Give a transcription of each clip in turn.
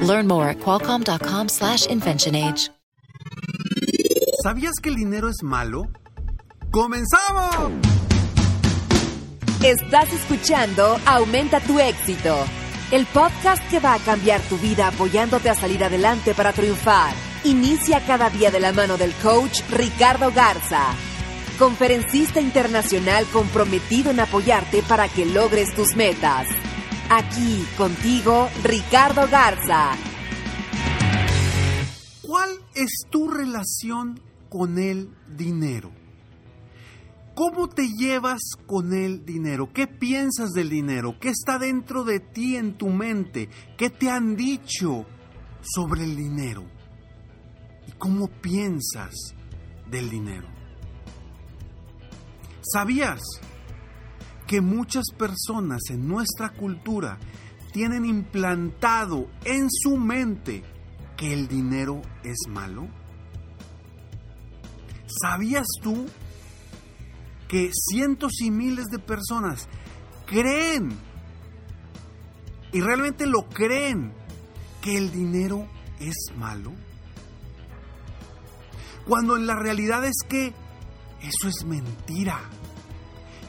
Learn more at qualcomm.com/inventionage. ¿Sabías que el dinero es malo? ¡Comenzamos! Estás escuchando Aumenta tu éxito, el podcast que va a cambiar tu vida apoyándote a salir adelante para triunfar. Inicia cada día de la mano del coach Ricardo Garza, conferencista internacional comprometido en apoyarte para que logres tus metas. Aquí contigo, Ricardo Garza. ¿Cuál es tu relación con el dinero? ¿Cómo te llevas con el dinero? ¿Qué piensas del dinero? ¿Qué está dentro de ti en tu mente? ¿Qué te han dicho sobre el dinero? ¿Y cómo piensas del dinero? ¿Sabías que muchas personas en nuestra cultura tienen implantado en su mente que el dinero es malo? ¿Sabías tú que cientos y miles de personas creen, y realmente lo creen, que el dinero es malo? Cuando en la realidad es que eso es mentira.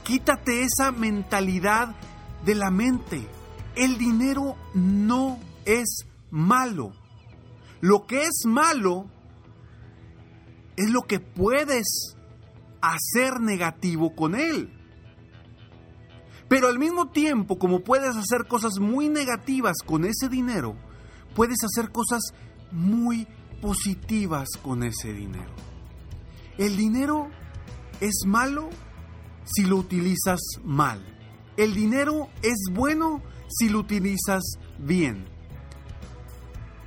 Quítate esa mentalidad de la mente. El dinero no es malo. Lo que es malo es lo que puedes hacer negativo con él. Pero al mismo tiempo, como puedes hacer cosas muy negativas con ese dinero, puedes hacer cosas muy positivas con ese dinero. El dinero es malo si lo utilizas mal. El dinero es bueno si lo utilizas bien.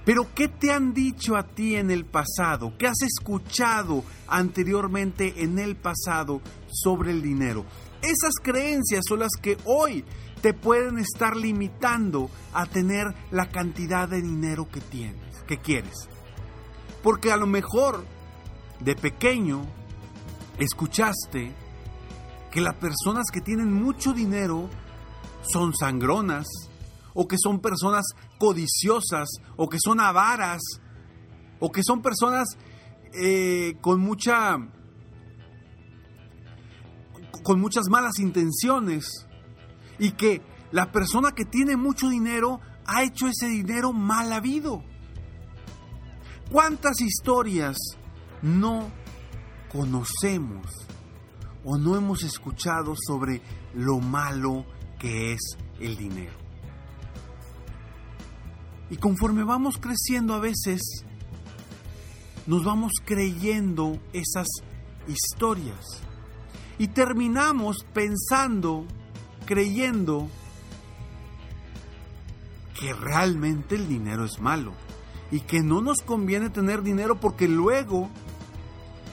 Pero ¿qué te han dicho a ti en el pasado? ¿Qué has escuchado anteriormente en el pasado sobre el dinero? Esas creencias son las que hoy te pueden estar limitando a tener la cantidad de dinero que tienes, que quieres. Porque a lo mejor de pequeño escuchaste que las personas que tienen mucho dinero son sangronas, o que son personas codiciosas, o que son avaras, o que son personas eh, con mucha con muchas malas intenciones y que la persona que tiene mucho dinero ha hecho ese dinero mal habido. ¿Cuántas historias no conocemos o no hemos escuchado sobre lo malo que es el dinero. Y conforme vamos creciendo a veces, nos vamos creyendo esas historias. Y terminamos pensando, creyendo que realmente el dinero es malo. Y que no nos conviene tener dinero porque luego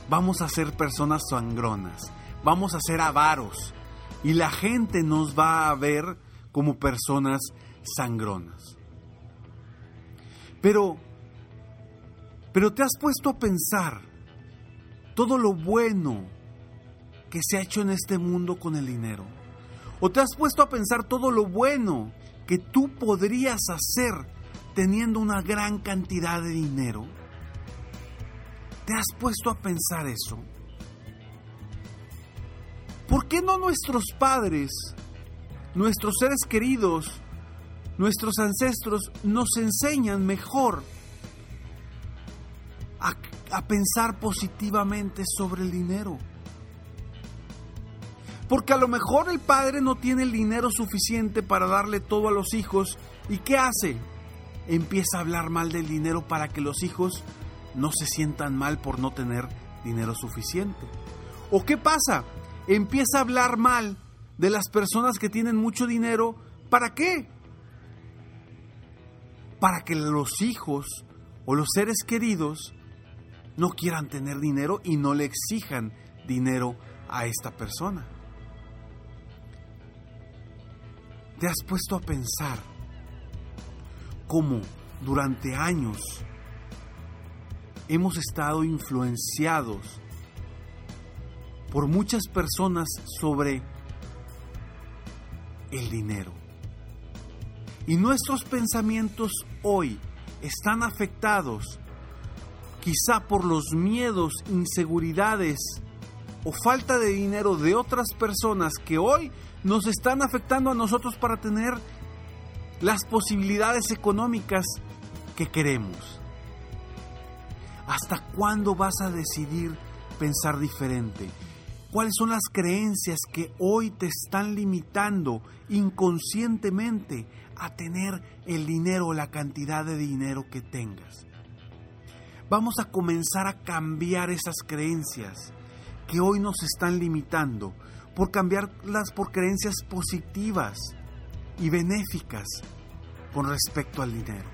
vamos a ser personas sangronas, vamos a ser avaros y la gente nos va a ver como personas sangronas. Pero, pero te has puesto a pensar todo lo bueno que se ha hecho en este mundo con el dinero. O te has puesto a pensar todo lo bueno que tú podrías hacer teniendo una gran cantidad de dinero. ¿Te has puesto a pensar eso? ¿Por qué no nuestros padres, nuestros seres queridos, nuestros ancestros nos enseñan mejor a, pensar positivamente sobre el dinero? Porque a lo mejor el padre no tiene el dinero suficiente para darle todo a los hijos. ¿Y qué hace? Empieza a hablar mal del dinero para que los hijos no se sientan mal por no tener dinero suficiente. ¿O qué pasa? Empieza a hablar mal de las personas que tienen mucho dinero. ¿Para qué? Para que los hijos o los seres queridos no quieran tener dinero y no le exijan dinero a esta persona. ¿Te has puesto a pensar cómo durante años hemos estado influenciados por muchas personas sobre el dinero? Y nuestros pensamientos hoy están afectados quizá por los miedos, inseguridades o falta de dinero de otras personas que hoy nos están afectando a nosotros para tener las posibilidades económicas que queremos. ¿Hasta cuándo vas a decidir pensar diferente? ¿Cuáles son las creencias que hoy te están limitando inconscientemente a tener el dinero o la cantidad de dinero que tengas? Vamos a comenzar a cambiar esas creencias que hoy nos están limitando por cambiarlas por creencias positivas y benéficas con respecto al dinero.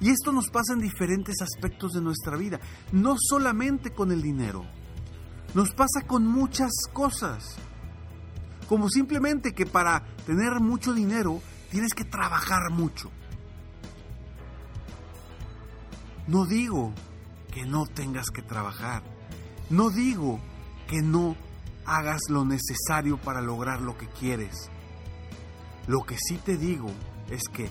Y esto nos pasa en diferentes aspectos de nuestra vida, no solamente con el dinero, nos pasa con muchas cosas. Como simplemente que para tener mucho dinero tienes que trabajar mucho. No digo que no tengas que trabajar. No digo que no hagas lo necesario para lograr lo que quieres. Lo que sí te digo es que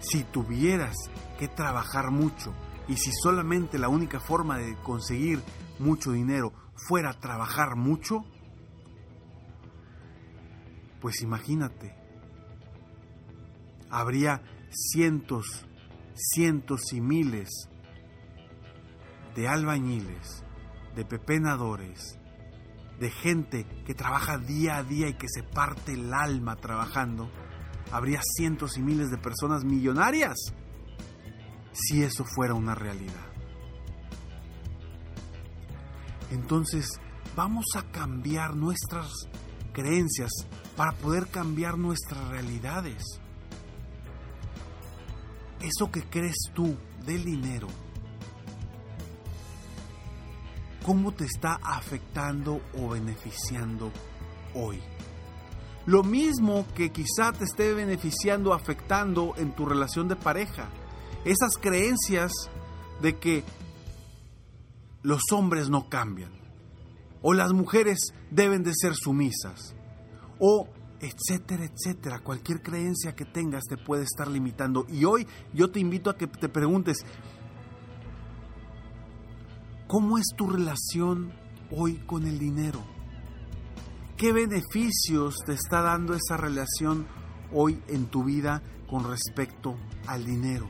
si tuvieras que trabajar mucho y si solamente la única forma de conseguir mucho dinero fuera trabajar mucho, pues imagínate, habría cientos, cientos y miles de albañiles, de pepenadores, de gente que trabaja día a día y que se parte el alma trabajando, habría cientos y miles de personas millonarias si eso fuera una realidad. Entonces, vamos a cambiar nuestras creencias para poder cambiar nuestras realidades. Eso que crees tú del dinero, ¿cómo te está afectando o beneficiando hoy? Lo mismo que quizá te esté beneficiando, afectando en tu relación de pareja. Esas creencias de que los hombres no cambian, o las mujeres deben de ser sumisas, o etcétera, etcétera. Cualquier creencia que tengas te puede estar limitando. Y hoy yo te invito a que te preguntes, ¿cómo es tu relación hoy con el dinero? ¿Qué beneficios te está dando esa relación hoy en tu vida con respecto al dinero?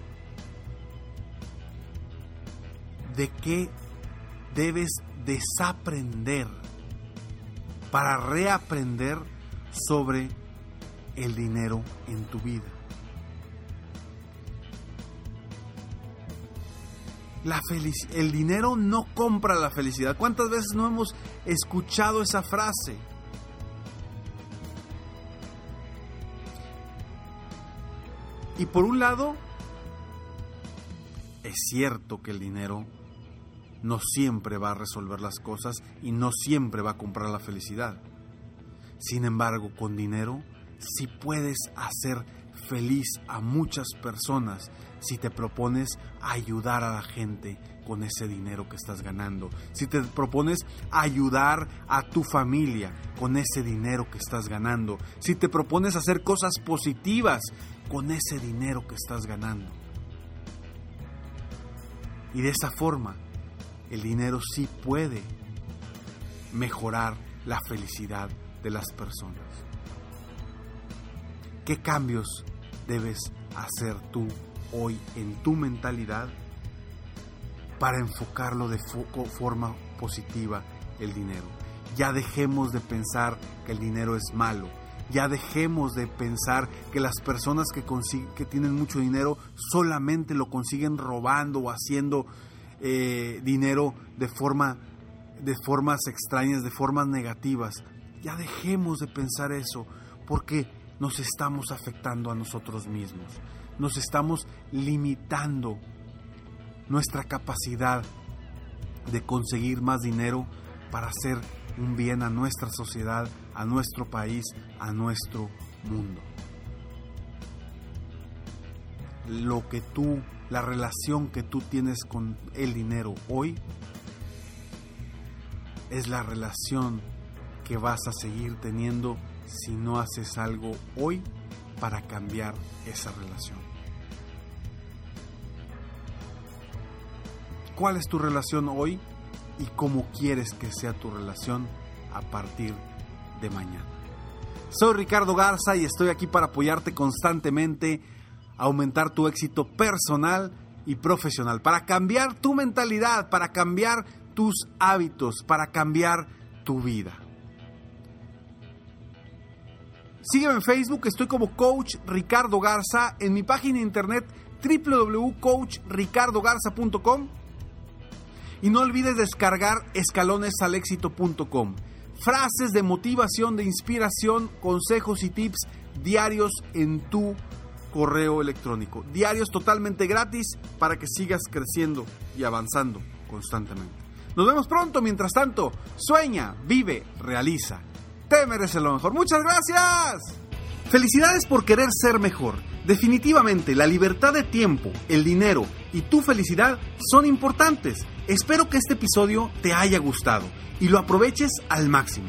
¿De qué debes desaprender para reaprender sobre el dinero en tu vida. La el dinero no compra la felicidad. ¿Cuántas veces no hemos escuchado esa frase? Y por un lado, es cierto que el dinero no siempre va a resolver las cosas y no siempre va a comprar la felicidad. Sin embargo, con dinero sí puedes hacer feliz a muchas personas si te propones ayudar a la gente con ese dinero que estás ganando. Si te propones ayudar a tu familia con ese dinero que estás ganando. Si te propones hacer cosas positivas con ese dinero que estás ganando. Y de esa forma el dinero sí puede mejorar la felicidad de las personas. ¿Qué cambios debes hacer tú hoy en tu mentalidad para enfocarlo de forma positiva el dinero? Ya dejemos de pensar que el dinero es malo. Ya dejemos de pensar que las personas que, que tienen mucho dinero solamente lo consiguen robando o haciendo eh, dinero de, forma, de formas extrañas, de formas negativas. Ya dejemos de pensar eso, porque nos estamos afectando a nosotros mismos. Nos estamos limitando nuestra capacidad de conseguir más dinero para hacer un bien a nuestra sociedad, a nuestro país, a nuestro mundo. Lo que tú, la relación que tú tienes con el dinero hoy, es la relación que vas a seguir teniendo si no haces algo hoy para cambiar esa relación. ¿Cuál es tu relación hoy y cómo quieres que sea tu relación a partir de mañana? Soy Ricardo Garza y estoy aquí para apoyarte constantemente, aumentar tu éxito personal y profesional, para cambiar tu mentalidad, para cambiar tus hábitos, para cambiar tu vida. Sígueme en Facebook, estoy como Coach Ricardo Garza, en mi página internet www.coachricardogarza.com y no olvides descargar escalonesalexito.com. Frases de motivación, de inspiración, consejos y tips diarios en tu correo electrónico. Diarios totalmente gratis para que sigas creciendo y avanzando constantemente. Nos vemos pronto, mientras tanto, sueña, vive, realiza te mereces lo mejor. Muchas gracias. Felicidades por querer ser mejor. Definitivamente, la libertad de tiempo, el dinero y tu felicidad son importantes. Espero que este episodio te haya gustado y lo aproveches al máximo.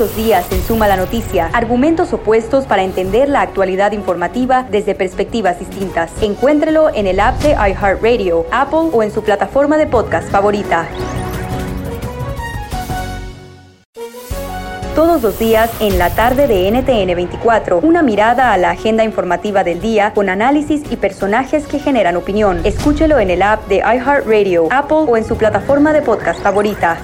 Los días en Suma la Noticia, argumentos opuestos para entender la actualidad informativa desde perspectivas distintas. Encuéntrelo en el app de iHeartRadio, Apple o en su plataforma de podcast favorita. Todos los días en la tarde de NTN 24, una mirada a la agenda informativa del día con análisis y personajes que generan opinión. Escúchelo en el app de iHeartRadio, Apple o en su plataforma de podcast favorita.